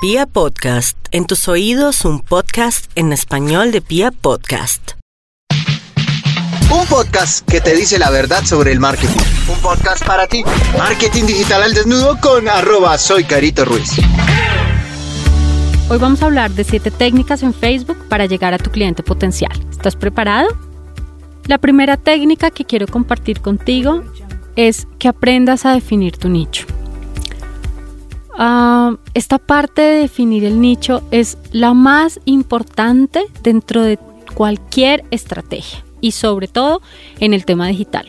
Pia Podcast, en tus oídos un podcast en español de Pia Podcast. Un podcast que te dice la verdad sobre el marketing. Un podcast para ti. Marketing digital al desnudo con arroba soy Carito Ruiz. Hoy vamos a hablar de 7 técnicas en Facebook para llegar a tu cliente potencial. ¿Estás preparado? La primera técnica que quiero compartir contigo es que aprendas a definir tu nicho. Ah, esta parte de definir el nicho es la más importante dentro de cualquier estrategia y sobre todo en el tema digital.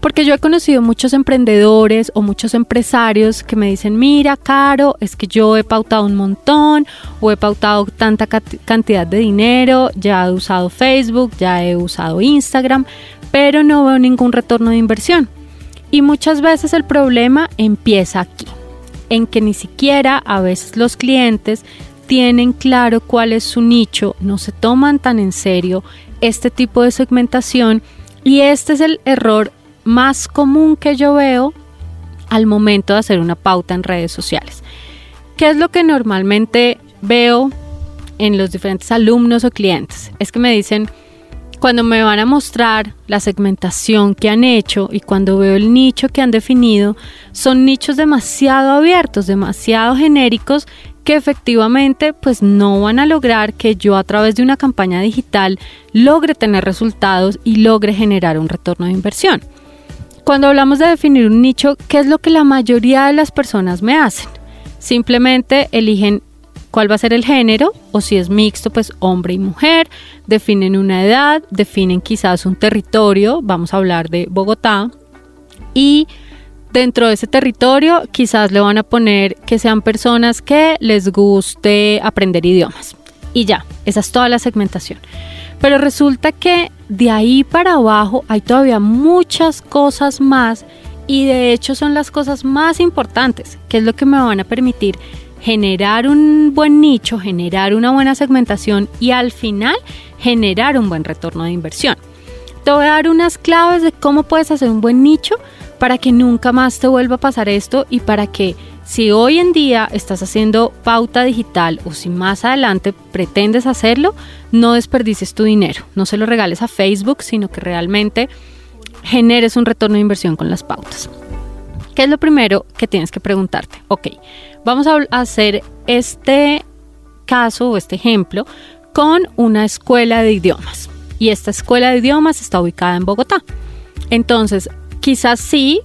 Porque yo he conocido muchos emprendedores o muchos empresarios que me dicen, mira, Caro, es que yo he pautado un montón o he pautado tanta cantidad de dinero, ya he usado Facebook, ya he usado Instagram, pero no veo ningún retorno de inversión. Y muchas veces el problema empieza aquí en que ni siquiera a veces los clientes tienen claro cuál es su nicho, no se toman tan en serio este tipo de segmentación y este es el error más común que yo veo al momento de hacer una pauta en redes sociales. ¿Qué es lo que normalmente veo en los diferentes alumnos o clientes? Es que me dicen, cuando me van a mostrar la segmentación que han hecho y cuando veo el nicho que han definido, son nichos demasiado abiertos, demasiado genéricos que efectivamente pues no van a lograr que yo a través de una campaña digital logre tener resultados y logre generar un retorno de inversión. Cuando hablamos de definir un nicho, ¿qué es lo que la mayoría de las personas me hacen? Simplemente eligen cuál va a ser el género o si es mixto, pues hombre y mujer, definen una edad, definen quizás un territorio, vamos a hablar de Bogotá, y dentro de ese territorio quizás le van a poner que sean personas que les guste aprender idiomas. Y ya, esa es toda la segmentación. Pero resulta que de ahí para abajo hay todavía muchas cosas más y de hecho son las cosas más importantes, que es lo que me van a permitir generar un buen nicho, generar una buena segmentación y al final generar un buen retorno de inversión. Te voy a dar unas claves de cómo puedes hacer un buen nicho para que nunca más te vuelva a pasar esto y para que si hoy en día estás haciendo pauta digital o si más adelante pretendes hacerlo, no desperdices tu dinero, no se lo regales a Facebook, sino que realmente generes un retorno de inversión con las pautas. ¿Qué es lo primero que tienes que preguntarte? Ok, vamos a hacer este caso o este ejemplo con una escuela de idiomas. Y esta escuela de idiomas está ubicada en Bogotá. Entonces, quizás sí,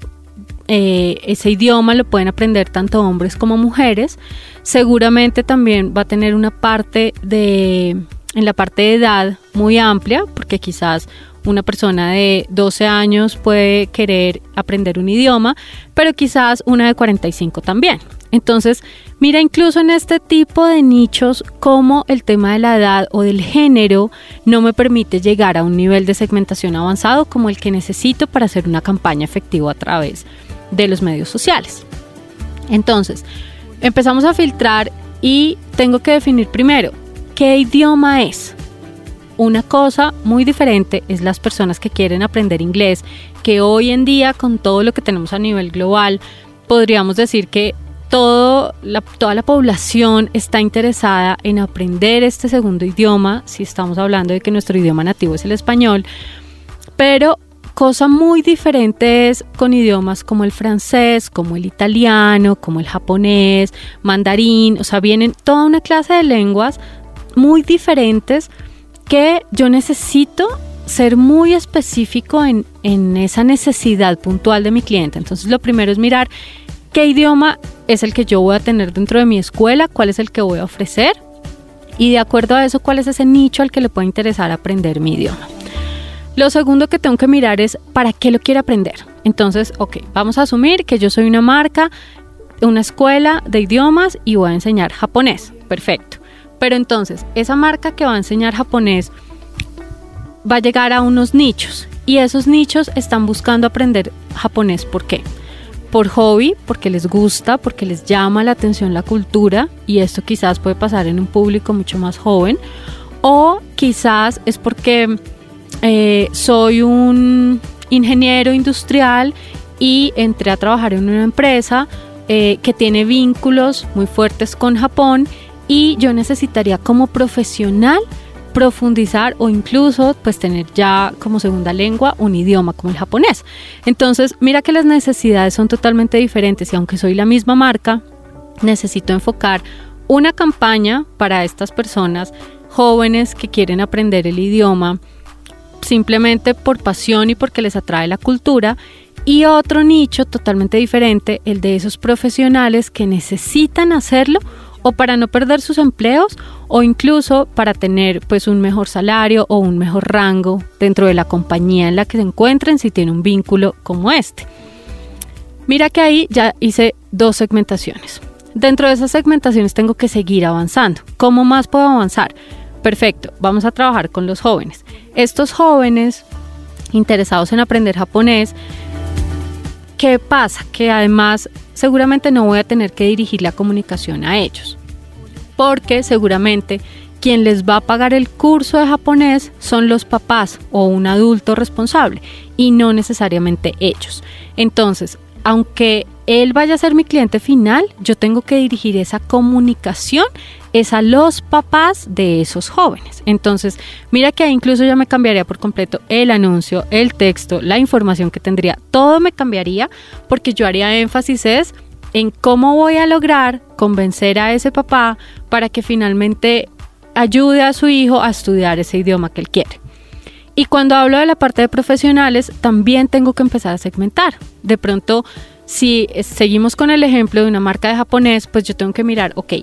eh, ese idioma lo pueden aprender tanto hombres como mujeres. Seguramente también va a tener una parte de, en la parte de edad muy amplia, porque quizás una persona de 12 años puede querer aprender un idioma, pero quizás una de 45 también. Entonces, mira incluso en este tipo de nichos como el tema de la edad o del género no me permite llegar a un nivel de segmentación avanzado como el que necesito para hacer una campaña efectiva a través de los medios sociales. Entonces, empezamos a filtrar y tengo que definir primero qué idioma es. Una cosa muy diferente es las personas que quieren aprender inglés, que hoy en día con todo lo que tenemos a nivel global, podríamos decir que toda la población está interesada en aprender este segundo idioma, si estamos hablando de que nuestro idioma nativo es el español, pero cosa muy diferente es con idiomas como el francés, como el italiano, como el japonés, mandarín, o sea, vienen toda una clase de lenguas muy diferentes que yo necesito ser muy específico en, esa necesidad puntual de mi cliente. Entonces lo primero es mirar qué idioma es el que yo voy a tener dentro de mi escuela, cuál es el que voy a ofrecer y de acuerdo a eso cuál es ese nicho al que le puede interesar aprender mi idioma. Lo segundo que tengo que mirar es para qué lo quiere aprender. Entonces, ok, vamos a asumir que yo soy una marca, una escuela de idiomas y voy a enseñar japonés. Perfecto. Pero entonces, esa marca que va a enseñar japonés va a llegar a unos nichos y esos nichos están buscando aprender japonés. ¿Por qué? Por hobby, porque les gusta, porque les llama la atención la cultura y esto quizás puede pasar en un público mucho más joven o quizás es porque eh, soy un ingeniero industrial y entré a trabajar en una empresa eh, que tiene vínculos muy fuertes con Japón y yo necesitaría como profesional profundizar o incluso pues tener ya como segunda lengua un idioma como el japonés. Entonces, mira que las necesidades son totalmente diferentes y aunque soy la misma marca, necesito enfocar una campaña para estas personas jóvenes que quieren aprender el idioma simplemente por pasión y porque les atrae la cultura y otro nicho totalmente diferente, el de esos profesionales que necesitan hacerlo o para no perder sus empleos o incluso para tener pues un mejor salario o un mejor rango dentro de la compañía en la que se encuentren si tiene un vínculo como este. Mira que ahí ya hice dos segmentaciones. Dentro de esas segmentaciones tengo que seguir avanzando. ¿Cómo más puedo avanzar? Perfecto, vamos a trabajar con los jóvenes. Estos jóvenes interesados en aprender japonés, ¿qué pasa? Que además seguramente no voy a tener que dirigir la comunicación a ellos, porque seguramente quien les va a pagar el curso de japonés son los papás o un adulto responsable y no necesariamente ellos. Entonces, aunque él vaya a ser mi cliente final, yo tengo que dirigir esa comunicación es a los papás de esos jóvenes. Entonces, mira que incluso ya me cambiaría por completo el anuncio, el texto, la información que tendría, todo me cambiaría porque yo haría énfasis en cómo voy a lograr convencer a ese papá para que finalmente ayude a su hijo a estudiar ese idioma que él quiere. Y cuando hablo de la parte de profesionales, también tengo que empezar a segmentar. De pronto, si seguimos con el ejemplo de una marca de japonés, pues yo tengo que mirar, ok,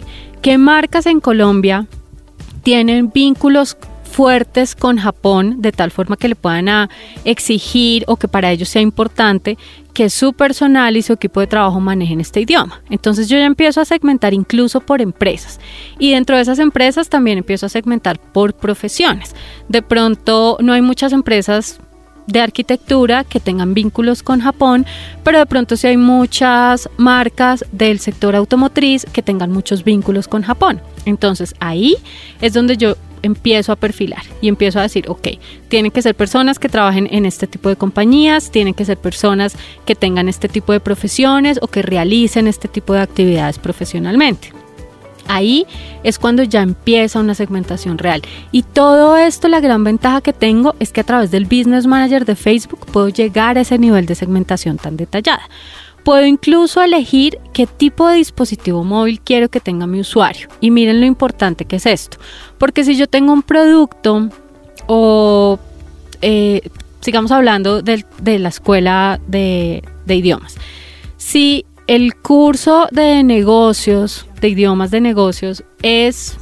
¿qué marcas en Colombia tienen vínculos fuertes con Japón de tal forma que le puedan exigir o que para ellos sea importante que su personal y su equipo de trabajo manejen este idioma. Entonces yo ya empiezo a segmentar incluso por empresas y dentro de esas empresas también empiezo a segmentar por profesiones. De pronto no hay muchas empresas de arquitectura que tengan vínculos con Japón, pero de pronto sí hay muchas marcas del sector automotriz que tengan muchos vínculos con Japón. Entonces ahí es donde yo empiezo a perfilar y empiezo a decir, ok, tienen que ser personas que trabajen en este tipo de compañías, tienen que ser personas que tengan este tipo de profesiones o que realicen este tipo de actividades profesionalmente. Ahí es cuando ya empieza una segmentación real. Y todo esto, la gran ventaja que tengo es que a través del Business Manager de Facebook puedo llegar a ese nivel de segmentación tan detallada. Puedo incluso elegir qué tipo de dispositivo móvil quiero que tenga mi usuario. Y miren lo importante que es esto. Porque si yo tengo un producto o eh, sigamos hablando de, la escuela de, de idiomas. Si el curso de negocios, de idiomas de negocios, es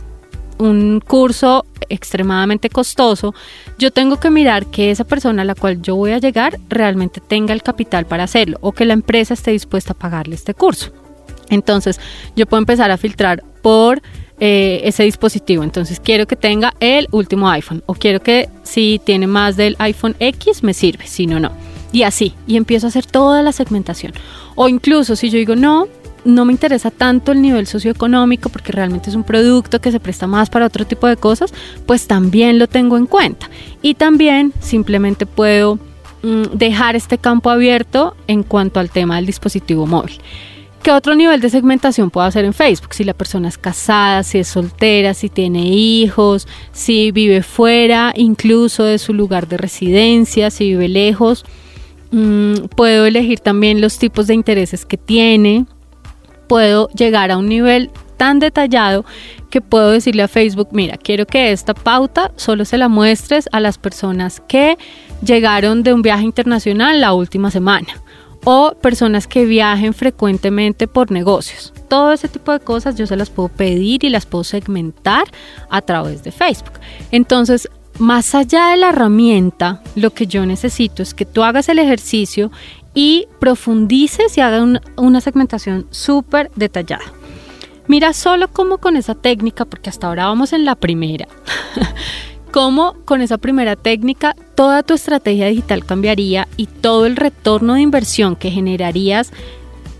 un curso extremadamente costoso, yo tengo que mirar que esa persona a la cual yo voy a llegar realmente tenga el capital para hacerlo o que la empresa esté dispuesta a pagarle este curso. Entonces, yo puedo empezar a filtrar por eh, ese dispositivo. Entonces, quiero que tenga el último iPhone o quiero que si tiene más del iPhone X me sirve, si no, no. Y así, y empiezo a hacer toda la segmentación. O incluso si yo digo, no, no me interesa tanto el nivel socioeconómico porque realmente es un producto que se presta más para otro tipo de cosas, pues también lo tengo en cuenta. Y también simplemente puedo mm, dejar este campo abierto en cuanto al tema del dispositivo móvil. ¿Qué otro nivel de segmentación puedo hacer en Facebook? Si la persona es casada, si es soltera, si tiene hijos, si vive fuera incluso de su lugar de residencia, si vive lejos. Mm, puedo elegir también los tipos de intereses que tiene. Puedo llegar a un nivel tan detallado que puedo decirle a Facebook, mira, quiero que esta pauta solo se la muestres a las personas que llegaron de un viaje internacional la última semana o personas que viajen frecuentemente por negocios. Todo ese tipo de cosas yo se las puedo pedir y las puedo segmentar a través de Facebook. Entonces, más allá de la herramienta, lo que yo necesito es que tú hagas el ejercicio y profundices y hagas una segmentación súper detallada. Mira solo cómo con esa técnica, porque hasta ahora vamos en la primera, cómo con esa primera técnica toda tu estrategia digital cambiaría y todo el retorno de inversión que generarías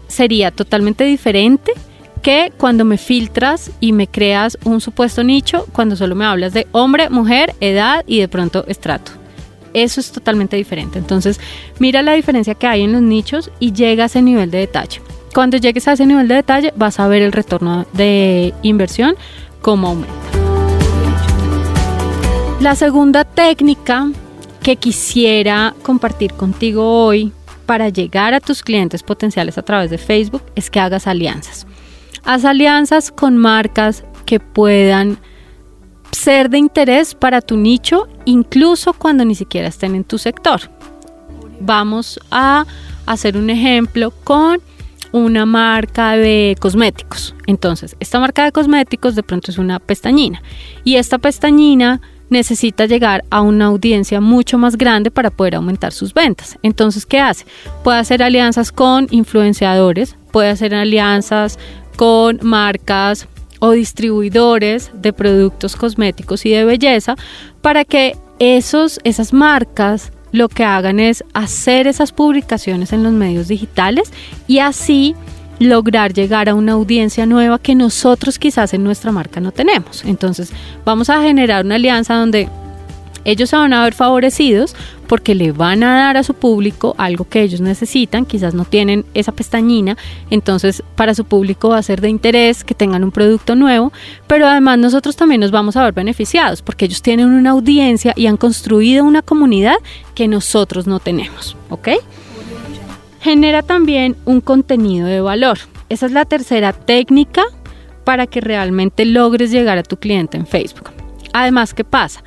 sería totalmente diferente que cuando me filtras y me creas un supuesto nicho cuando solo me hablas de hombre, mujer, edad y de pronto estrato. Eso es totalmente diferente. Entonces, mira la diferencia que hay en los nichos y llega a ese nivel de detalle. Cuando llegues a ese nivel de detalle, vas a ver el retorno de inversión cómo aumenta. La segunda técnica que quisiera compartir contigo hoy para llegar a tus clientes potenciales a través de Facebook es que hagas alianzas. Haz alianzas con marcas que puedan ser de interés para tu nicho, incluso cuando ni siquiera estén en tu sector. Vamos a hacer un ejemplo con una marca de cosméticos. Entonces, esta marca de cosméticos de pronto es una pestañina y esta pestañina necesita llegar a una audiencia mucho más grande para poder aumentar sus ventas. Entonces, ¿qué hace? Puede hacer alianzas con influenciadores, puede hacer alianzas con marcas o distribuidores de productos cosméticos y de belleza para que esos, esas marcas lo que hagan es hacer esas publicaciones en los medios digitales y así lograr llegar a una audiencia nueva que nosotros quizás en nuestra marca no tenemos. Entonces vamos a generar una alianza donde ellos se van a ver favorecidos porque le van a dar a su público algo que ellos necesitan, quizás no tienen esa pestañina, entonces para su público va a ser de interés que tengan un producto nuevo, pero además nosotros también nos vamos a ver beneficiados porque ellos tienen una audiencia y han construido una comunidad que nosotros no tenemos, ¿ok? Genera también un contenido de valor. Esa es la tercera técnica para que realmente logres llegar a tu cliente en Facebook. Además, ¿qué pasa?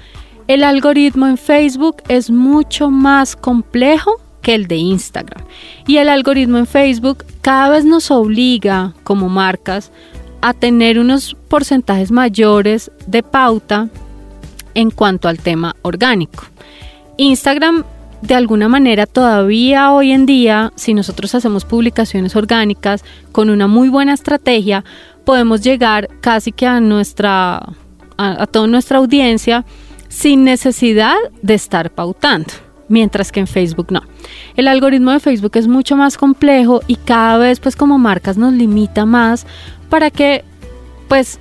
El algoritmo en Facebook es mucho más complejo que el de Instagram. Y el algoritmo en Facebook cada vez nos obliga como marcas a tener unos porcentajes mayores de pauta en cuanto al tema orgánico. Instagram de alguna manera todavía hoy en día, si nosotros hacemos publicaciones orgánicas con una muy buena estrategia, podemos llegar casi que a nuestra a, toda nuestra audiencia sin necesidad de estar pautando, mientras que en Facebook no. El algoritmo de Facebook es mucho más complejo y cada vez pues como marcas nos limita más para que pues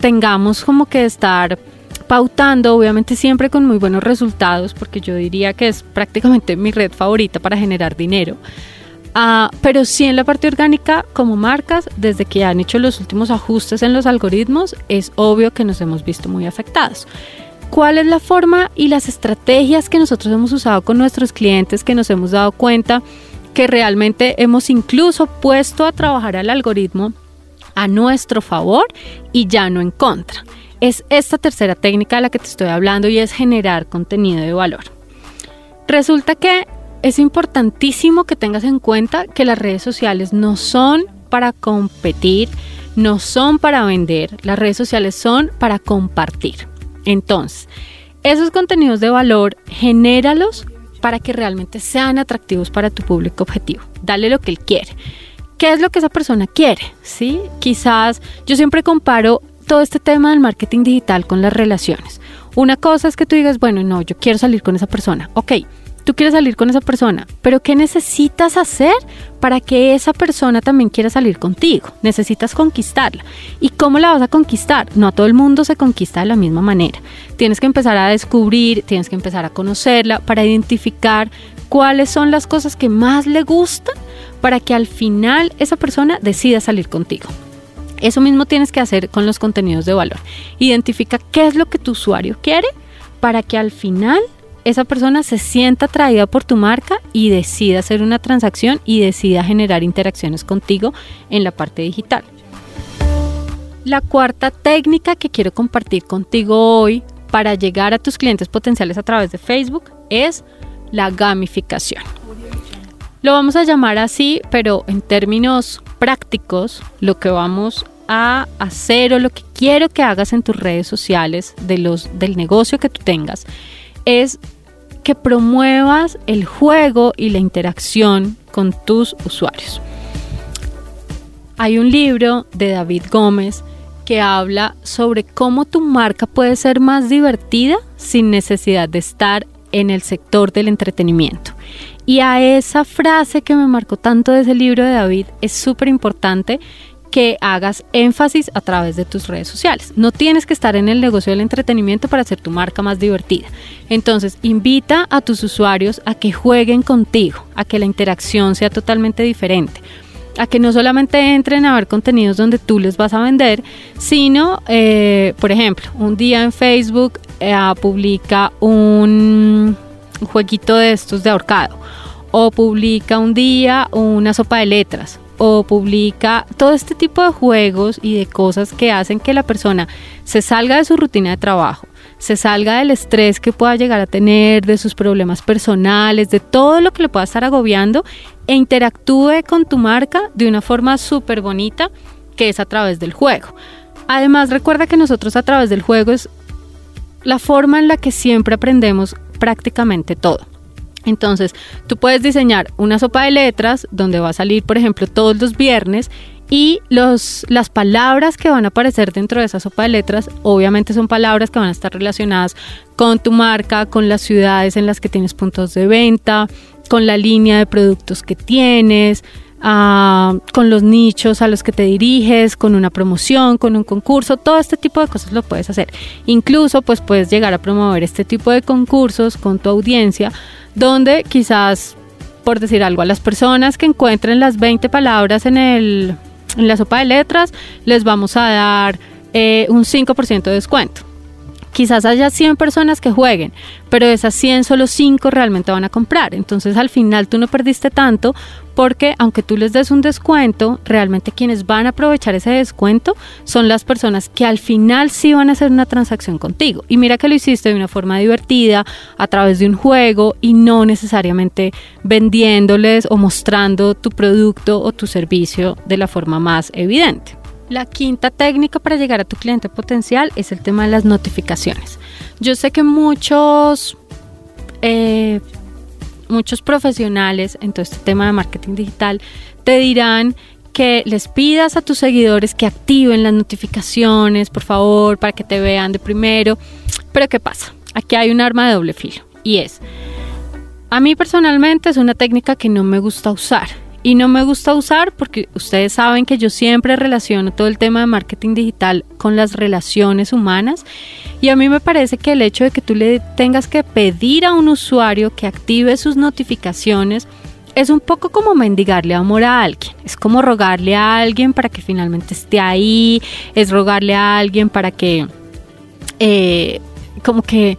tengamos como que estar pautando, obviamente siempre con muy buenos resultados, porque yo diría que es prácticamente mi red favorita para generar dinero. Uh, pero sí en la parte orgánica, como marcas, desde que han hecho los últimos ajustes en los algoritmos, es obvio que nos hemos visto muy afectados cuál es la forma y las estrategias que nosotros hemos usado con nuestros clientes, que nos hemos dado cuenta que realmente hemos incluso puesto a trabajar al algoritmo a nuestro favor y ya no en contra. Es esta tercera técnica de la que te estoy hablando y es generar contenido de valor. Resulta que es importantísimo que tengas en cuenta que las redes sociales no son para competir, no son para vender, las redes sociales son para compartir. Entonces, esos contenidos de valor, genéralos para que realmente sean atractivos para tu público objetivo. Dale lo que él quiere. ¿Qué es lo que esa persona quiere? ¿Sí? Quizás yo siempre comparo todo este tema del marketing digital con las relaciones. Una cosa es que tú digas, bueno, no, yo quiero salir con esa persona. Ok, tú quieres salir con esa persona, pero ¿qué necesitas hacer para que esa persona también quiera salir contigo? Necesitas conquistarla. ¿Y cómo la vas a conquistar? No a todo el mundo se conquista de la misma manera. Tienes que empezar a descubrir, tienes que empezar a conocerla para identificar cuáles son las cosas que más le gustan para que al final esa persona decida salir contigo. Eso mismo tienes que hacer con los contenidos de valor. Identifica qué es lo que tu usuario quiere para que al final esa persona se sienta atraída por tu marca y decida hacer una transacción y decida generar interacciones contigo en la parte digital. La cuarta técnica que quiero compartir contigo hoy para llegar a tus clientes potenciales a través de Facebook es la gamificación. Lo vamos a llamar así, pero en términos prácticos, lo que vamos a hacer o lo que quiero que hagas en tus redes sociales de los, del negocio que tú tengas es que promuevas el juego y la interacción con tus usuarios. Hay un libro de David Gómez que habla sobre cómo tu marca puede ser más divertida sin necesidad de estar en el sector del entretenimiento. Y a esa frase que me marcó tanto de ese libro de David es súper importante que hagas énfasis a través de tus redes sociales. No tienes que estar en el negocio del entretenimiento para hacer tu marca más divertida. Entonces, invita a tus usuarios a que jueguen contigo, a que la interacción sea totalmente diferente. a que no solamente entren a ver contenidos donde tú les vas a vender, sino, eh, por ejemplo, un día en Facebook eh, publica un jueguito de estos de ahorcado, o publica un día una sopa de letras, o publica todo este tipo de juegos y de cosas que hacen que la persona se salga de su rutina de trabajo, se salga del estrés que pueda llegar a tener, de sus problemas personales, de todo lo que le pueda estar agobiando e interactúe con tu marca de una forma súper bonita que es a través del juego. Además, recuerda que nosotros a través del juego es la forma en la que siempre aprendemos prácticamente todo. Entonces, tú puedes diseñar una sopa de letras donde va a salir, por ejemplo, todos los viernes y los, las palabras que van a aparecer dentro de esa sopa de letras, obviamente son palabras que van a estar relacionadas con tu marca, con las ciudades en las que tienes puntos de venta, con la línea de productos que tienes, con los nichos a los que te diriges, con una promoción, con un concurso, todo este tipo de cosas lo puedes hacer. Incluso pues puedes llegar a promover este tipo de concursos con tu audiencia, donde quizás, por decir algo, a las personas que encuentren las 20 palabras en, el, en la sopa de letras, les vamos a dar eh, un 5% de descuento. Quizás haya 100 personas que jueguen, pero de esas 100 solo 5 realmente van a comprar. Entonces al final tú no perdiste tanto porque aunque tú les des un descuento, realmente quienes van a aprovechar ese descuento son las personas que al final sí van a hacer una transacción contigo. Y mira que lo hiciste de una forma divertida, a través de un juego y no necesariamente vendiéndoles o mostrando tu producto o tu servicio de la forma más evidente. La quinta técnica para llegar a tu cliente potencial es el tema de las notificaciones. Yo sé que muchos, eh, muchos profesionales en todo este tema de marketing digital te dirán que les pidas a tus seguidores que activen las notificaciones, por favor, para que te vean de primero. Pero ¿qué pasa? Aquí hay un arma de doble filo y es, a mí personalmente es una técnica que no me gusta usar y no me gusta usar porque ustedes saben que yo siempre relaciono todo el tema de marketing digital con las relaciones humanas y a mí me parece que el hecho de que tú le tengas que pedir a un usuario que active sus notificaciones es un poco como mendigarle amor a alguien, es como rogarle a alguien para que finalmente esté ahí, es rogarle a alguien para que, eh, como que,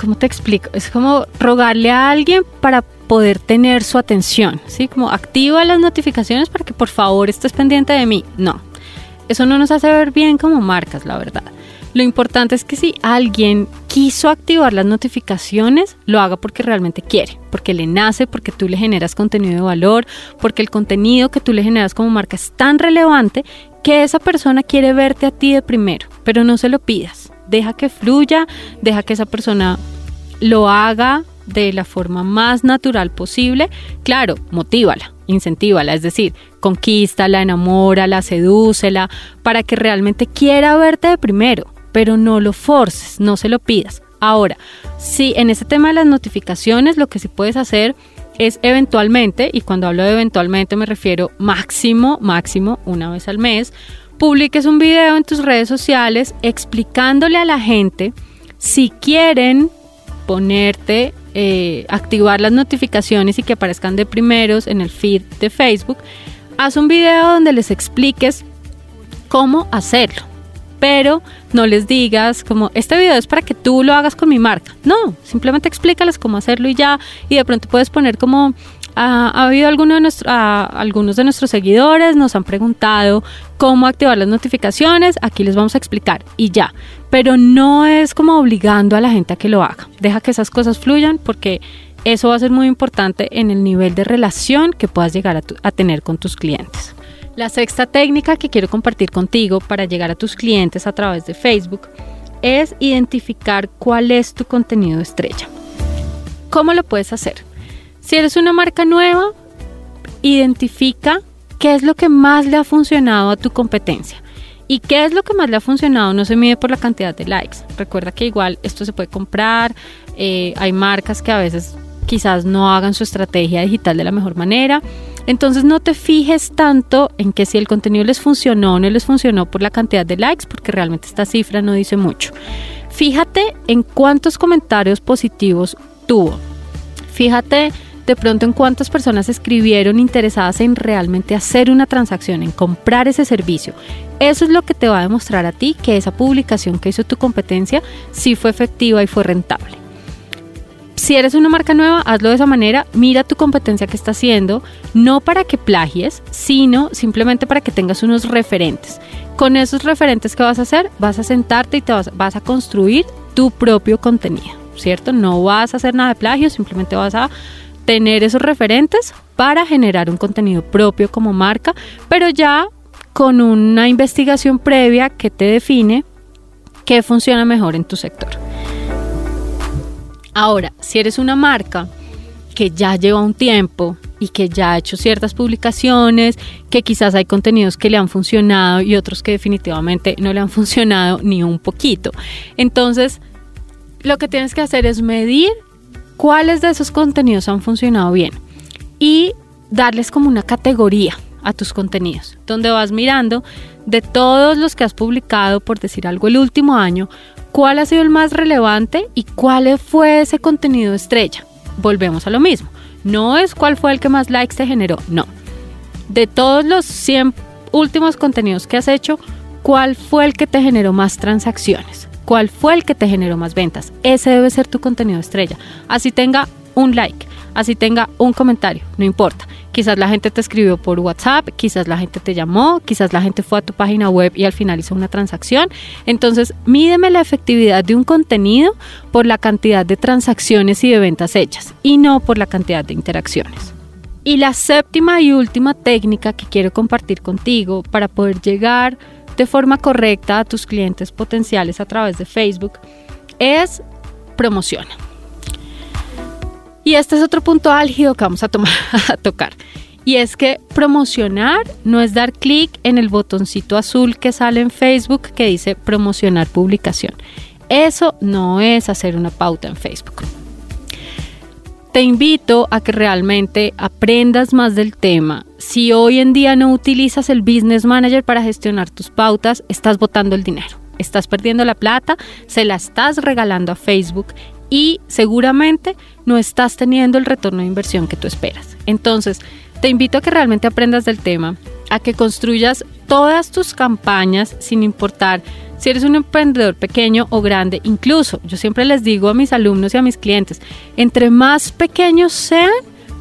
¿cómo te explico? Es como rogarle a alguien para poder tener su atención, ¿sí? Como activa las notificaciones para que por favor estés pendiente de mí. No, eso no nos hace ver bien como marcas, la verdad. Lo importante es que si alguien quiso activar las notificaciones, lo haga porque realmente quiere, porque le nace, porque tú le generas contenido de valor, porque el contenido que tú le generas como marca es tan relevante que esa persona quiere verte a ti de primero, pero no se lo pidas. Deja que fluya, deja que esa persona lo haga de la forma más natural posible, claro, motívala, incentívala, es decir, conquístala, enamórala, sedúcela, para que realmente quiera verte de primero, pero no lo forces, no se lo pidas. Ahora, si en este tema de las notificaciones lo que sí puedes hacer es eventualmente, y cuando hablo de eventualmente me refiero máximo, máximo, una vez al mes, publiques un video en tus redes sociales explicándole a la gente si quieren ponerte eh, activar las notificaciones y que aparezcan de primeros en el feed de Facebook, haz un video donde les expliques cómo hacerlo. Pero no les digas como, este video es para que tú lo hagas con mi marca. No, simplemente explícales cómo hacerlo y ya. Y de pronto puedes poner como, ha, habido algunos de nuestros seguidores, nos han preguntado cómo activar las notificaciones, aquí les vamos a explicar y ya. Pero no es como obligando a la gente a que lo haga. Deja que esas cosas fluyan porque eso va a ser muy importante en el nivel de relación que puedas llegar a tener con tus clientes. La sexta técnica que quiero compartir contigo para llegar a tus clientes a través de Facebook es identificar cuál es tu contenido estrella. ¿Cómo lo puedes hacer? Si eres una marca nueva, identifica qué es lo que más le ha funcionado a tu competencia. ¿Y qué es lo que más le ha funcionado? No se mide por la cantidad de likes. Recuerda que igual esto se puede comprar. Eh, hay marcas que a veces quizás no hagan su estrategia digital de la mejor manera. Entonces no te fijes tanto en que si el contenido les funcionó o no les funcionó por la cantidad de likes, porque realmente esta cifra no dice mucho. Fíjate en cuántos comentarios positivos tuvo. Fíjate de pronto en cuántas personas escribieron interesadas en realmente hacer una transacción, en comprar ese servicio. Eso es lo que te va a demostrar a ti que esa publicación que hizo tu competencia sí fue efectiva y fue rentable. Si eres una marca nueva, hazlo de esa manera, mira tu competencia que está haciendo, no para que plagies, sino simplemente para que tengas unos referentes. Con esos referentes que vas a hacer, vas a sentarte y te vas, vas a construir tu propio contenido, ¿cierto? No vas a hacer nada de plagio, simplemente vas a tener esos referentes para generar un contenido propio como marca, pero ya con una investigación previa que te define qué funciona mejor en tu sector. Ahora, si eres una marca que ya lleva un tiempo y que ya ha hecho ciertas publicaciones, que quizás hay contenidos que le han funcionado y otros que definitivamente no le han funcionado ni un poquito. Entonces, lo que tienes que hacer es medir cuáles de esos contenidos han funcionado bien y darles como una categoría a tus contenidos, donde vas mirando de todos los que has publicado, por decir algo, el último año, cuál ha sido el más relevante y cuál fue ese contenido estrella. Volvemos a lo mismo. No es cuál fue el que más likes te generó, no. De todos los 100 últimos contenidos que has hecho, ¿cuál fue el que te generó más transacciones? ¿Cuál fue el que te generó más ventas? Ese debe ser tu contenido estrella. Así tenga un like, así tenga un comentario, no importa. Quizás la gente te escribió por WhatsApp, quizás la gente te llamó, quizás la gente fue a tu página web y al final hizo una transacción. Entonces, mídeme la efectividad de un contenido por la cantidad de transacciones y de ventas hechas y no por la cantidad de interacciones. Y la séptima y última técnica que quiero compartir contigo para poder llegar de forma correcta a tus clientes potenciales a través de Facebook es promociona. Y este es otro punto álgido que vamos a, tomar, a tocar. Y es que promocionar no es dar clic en el botoncito azul que sale en Facebook que dice promocionar publicación. Eso no es hacer una pauta en Facebook. Te invito a que realmente aprendas más del tema. Si hoy en día no utilizas el Business Manager para gestionar tus pautas, estás botando el dinero. Estás perdiendo la plata, se la estás regalando a Facebook y seguramente no estás teniendo el retorno de inversión que tú esperas. Entonces, te invito a que realmente aprendas del tema, a que construyas todas tus campañas sin importar si eres un emprendedor pequeño o grande. Incluso yo siempre les digo a mis alumnos y a mis clientes, entre más pequeños sean,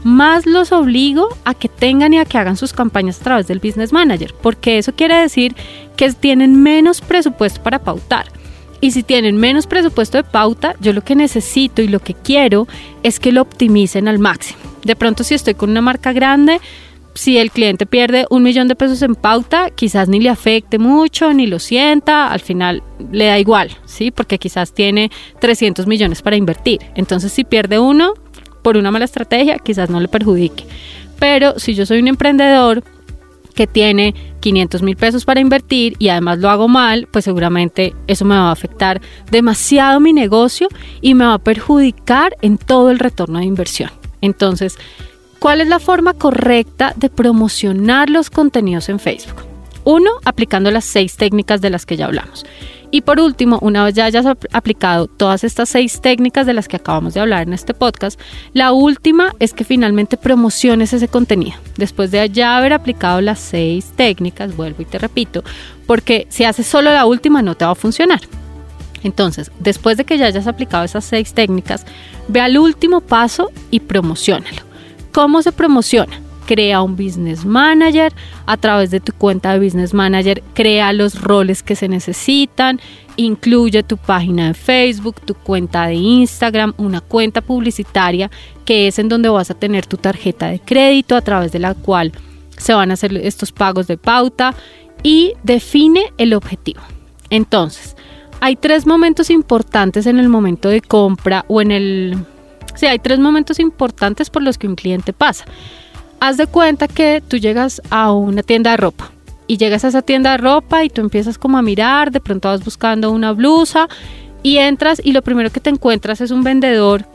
más los obligo a que tengan y a que hagan sus campañas a través del Business Manager, porque eso quiere decir que tienen menos presupuesto para pautar. Y si tienen menos presupuesto de pauta, yo lo que necesito y lo que quiero es que lo optimicen al máximo. De pronto si estoy con una marca grande, si el cliente pierde un millón de pesos en pauta, quizás ni le afecte mucho, ni lo sienta, al final le da igual, ¿sí? Porque quizás tiene 300 millones para invertir. Entonces si pierde uno por una mala estrategia, quizás no le perjudique. Pero si yo soy un emprendedor que tiene 500 mil pesos para invertir y además lo hago mal, pues seguramente eso me va a afectar demasiado mi negocio y me va a perjudicar en todo el retorno de inversión. Entonces, ¿cuál es la forma correcta de promocionar los contenidos en Facebook? Uno, aplicando las seis técnicas de las que ya hablamos. Y por último, una vez ya hayas aplicado todas estas seis técnicas de las que acabamos de hablar en este podcast, la última es que finalmente promociones ese contenido. Después de ya haber aplicado las seis técnicas, vuelvo y te repito, porque si haces solo la última no te va a funcionar. Entonces, después de que ya hayas aplicado esas seis técnicas, ve al último paso y promocionalo. ¿Cómo se promociona? Crea un business manager, a través de tu cuenta de business manager crea los roles que se necesitan, incluye tu página de Facebook, tu cuenta de Instagram, una cuenta publicitaria que es en donde vas a tener tu tarjeta de crédito a través de la cual se van a hacer estos pagos de pauta y define el objetivo. Entonces, hay tres momentos importantes en el momento de compra o en el... Sí, hay tres momentos importantes por los que un cliente pasa. Haz de cuenta que tú llegas a una tienda de ropa y llegas a esa tienda de ropa y tú empiezas como a mirar, de pronto vas buscando una blusa y entras y lo primero que te encuentras es un vendedor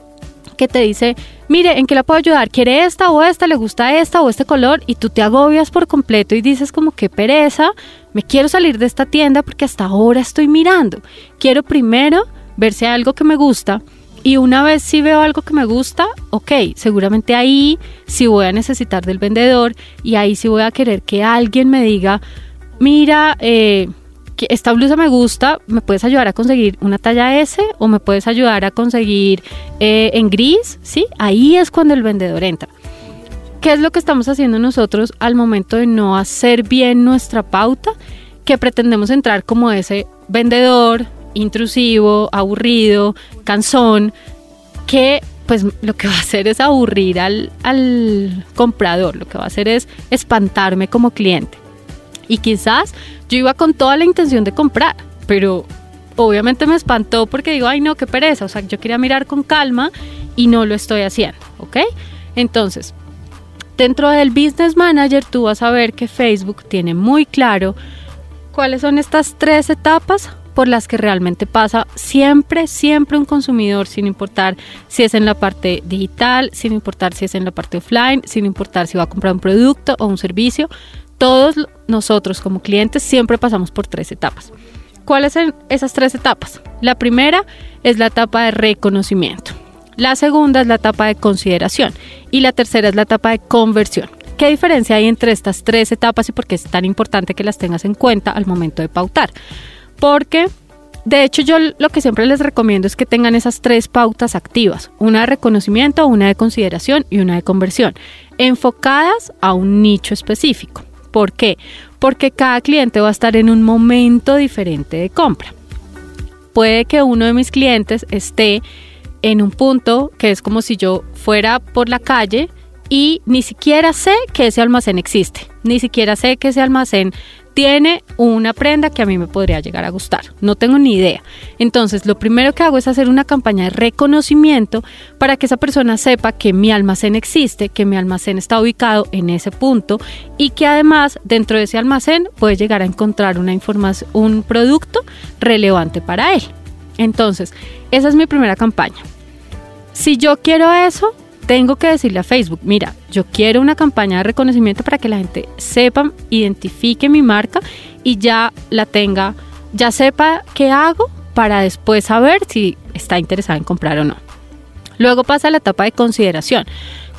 que te dice, mire, ¿en qué la puedo ayudar? ¿Quiere esta o esta? ¿Le gusta esta o este color? Y tú te agobias por completo y dices como qué pereza, me quiero salir de esta tienda porque hasta ahora estoy mirando. Quiero primero ver si algo que me gusta Y una vez si veo algo que me gusta, ok, seguramente ahí sí voy a necesitar del vendedor y ahí sí voy a querer que alguien me diga, mira, eh, esta blusa me gusta, ¿me puedes ayudar a conseguir una talla S o me puedes ayudar a conseguir eh, en gris? ¿Sí? Ahí es cuando el vendedor entra. ¿Qué es lo que estamos haciendo nosotros al momento de no hacer bien nuestra pauta? Que pretendemos entrar como ese vendedor intrusivo, aburrido, cansón, que pues lo que va a hacer es aburrir al, al comprador, lo que va a hacer es espantarme como cliente. Y quizás yo iba con toda la intención de comprar, pero obviamente me espantó porque digo, ay no, qué pereza, o sea, yo quería mirar con calma y no lo estoy haciendo, ¿ok? Entonces, dentro del Business Manager tú vas a ver que Facebook tiene muy claro cuáles son estas tres etapas por las que realmente pasa siempre, siempre un consumidor, sin importar si es en la parte digital, sin importar si es en la parte offline, sin importar si va a comprar un producto o un servicio. Todos nosotros como clientes siempre pasamos por tres etapas. ¿Cuáles son esas tres etapas? La primera es la etapa de reconocimiento. La segunda es la etapa de consideración y la tercera es la etapa de conversión. ¿Qué diferencia hay entre estas tres etapas y por qué es tan importante que las tengas en cuenta al momento de pautar? Porque de hecho yo lo que siempre les recomiendo es que tengan esas tres pautas activas, una de reconocimiento, una de consideración y una de conversión, enfocadas a un nicho específico. ¿Por qué? Porque cada cliente va a estar en un momento diferente de compra. Puede que uno de mis clientes esté en un punto que es como si yo fuera por la calle y ni siquiera sé que ese almacén existe, ni siquiera sé que ese almacén tiene una prenda que a mí me podría llegar a gustar. No tengo ni idea. Entonces, lo primero que hago es hacer una campaña de reconocimiento para que esa persona sepa que mi almacén existe, que mi almacén está ubicado en ese punto y que además dentro de ese almacén puede llegar a encontrar una información, un producto relevante para él. Entonces, esa es mi primera campaña. Si yo quiero eso, tengo que decirle a Facebook, mira, yo quiero una campaña de reconocimiento para que la gente sepa, identifique mi marca y ya la tenga, ya sepa qué hago para después saber si está interesada en comprar o no. Luego pasa la etapa de consideración.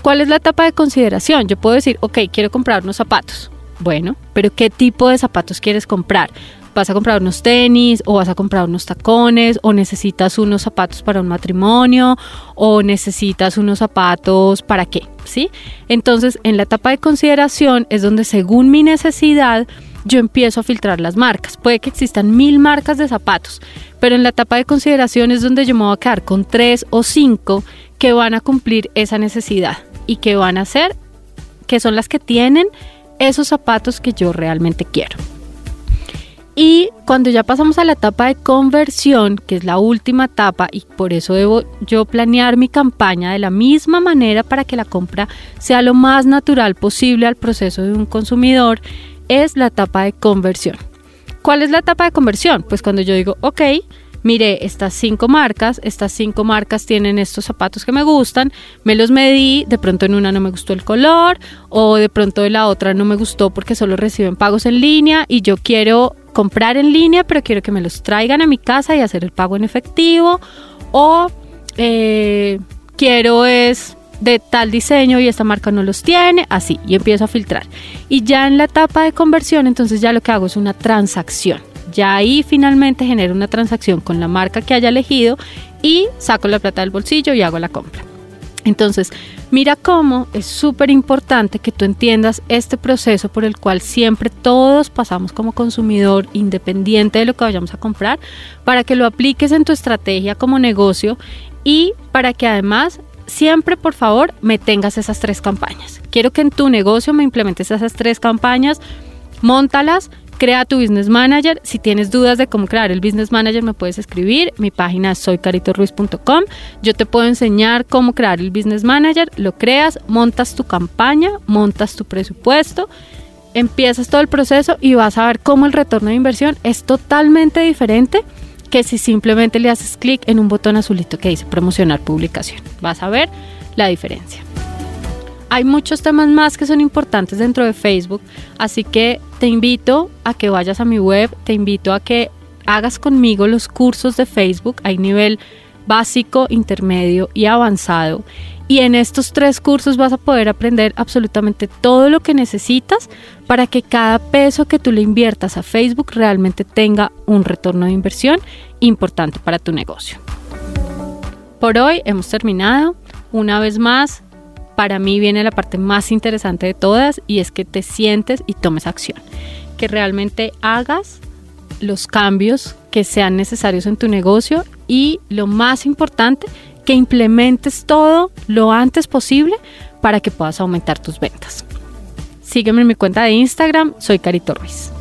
¿Cuál es la etapa de consideración? Yo puedo decir, ok, quiero comprar unos zapatos. Bueno, pero ¿qué tipo de zapatos quieres comprar? Vas a comprar unos tenis o vas a comprar unos tacones o necesitas unos zapatos para un matrimonio o necesitas unos zapatos para qué, ¿sí? Entonces, en la etapa de consideración es donde según mi necesidad yo empiezo a filtrar las marcas. Puede que existan mil marcas de zapatos, pero en la etapa de consideración es donde yo me voy a quedar con tres o cinco que van a cumplir esa necesidad y que van a ser, que son las que tienen esos zapatos que yo realmente quiero. Y cuando ya pasamos a la etapa de conversión, que es la última etapa, y por eso debo yo planear mi campaña de la misma manera para que la compra sea lo más natural posible al proceso de un consumidor, es la etapa de conversión. ¿Cuál es la etapa de conversión? Pues cuando yo digo, ok, mire, estas cinco marcas, estas cinco marcas tienen estos zapatos que me gustan, me los medí, de pronto en una no me gustó el color o de pronto de la otra no me gustó porque solo reciben pagos en línea y yo quiero comprar en línea, pero quiero que me los traigan a mi casa y hacer el pago en efectivo o eh, quiero es de tal diseño y esta marca no los tiene, así, y empiezo a filtrar. Y ya en la etapa de conversión, entonces ya lo que hago es una transacción ya ahí finalmente genero una transacción con la marca que haya elegido y saco la plata del bolsillo y hago la compra. Entonces, mira cómo es súper importante que tú entiendas este proceso por el cual siempre todos pasamos como consumidor, independiente de lo que vayamos a comprar, para que lo apliques en tu estrategia como negocio y para que además siempre, por favor, me tengas esas tres campañas. Quiero que en tu negocio me implementes esas tres campañas, montalas Crea tu Business Manager. Si tienes dudas de cómo crear el Business Manager, me puedes escribir. Mi página es soycaritorruiz.com. Yo te puedo enseñar cómo crear el Business Manager. Lo creas, montas tu campaña, montas tu presupuesto, empiezas todo el proceso y vas a ver cómo el retorno de inversión es totalmente diferente que si simplemente le haces clic en un botón azulito que dice promocionar publicación. Vas a ver la diferencia. Hay muchos temas más que son importantes dentro de Facebook, así que te invito a que vayas a mi web, te invito a que hagas conmigo los cursos de Facebook. Hay nivel básico, intermedio y avanzado. Y en estos tres cursos vas a poder aprender absolutamente todo lo que necesitas para que cada peso que tú le inviertas a Facebook realmente tenga un retorno de inversión importante para tu negocio. Por hoy hemos terminado. Una vez más, para mí viene la parte más interesante de todas y es que te sientes y tomes acción. Que realmente hagas los cambios que sean necesarios en tu negocio y lo más importante, que implementes todo lo antes posible para que puedas aumentar tus ventas. Sígueme en mi cuenta de Instagram, soy Carito Ruiz.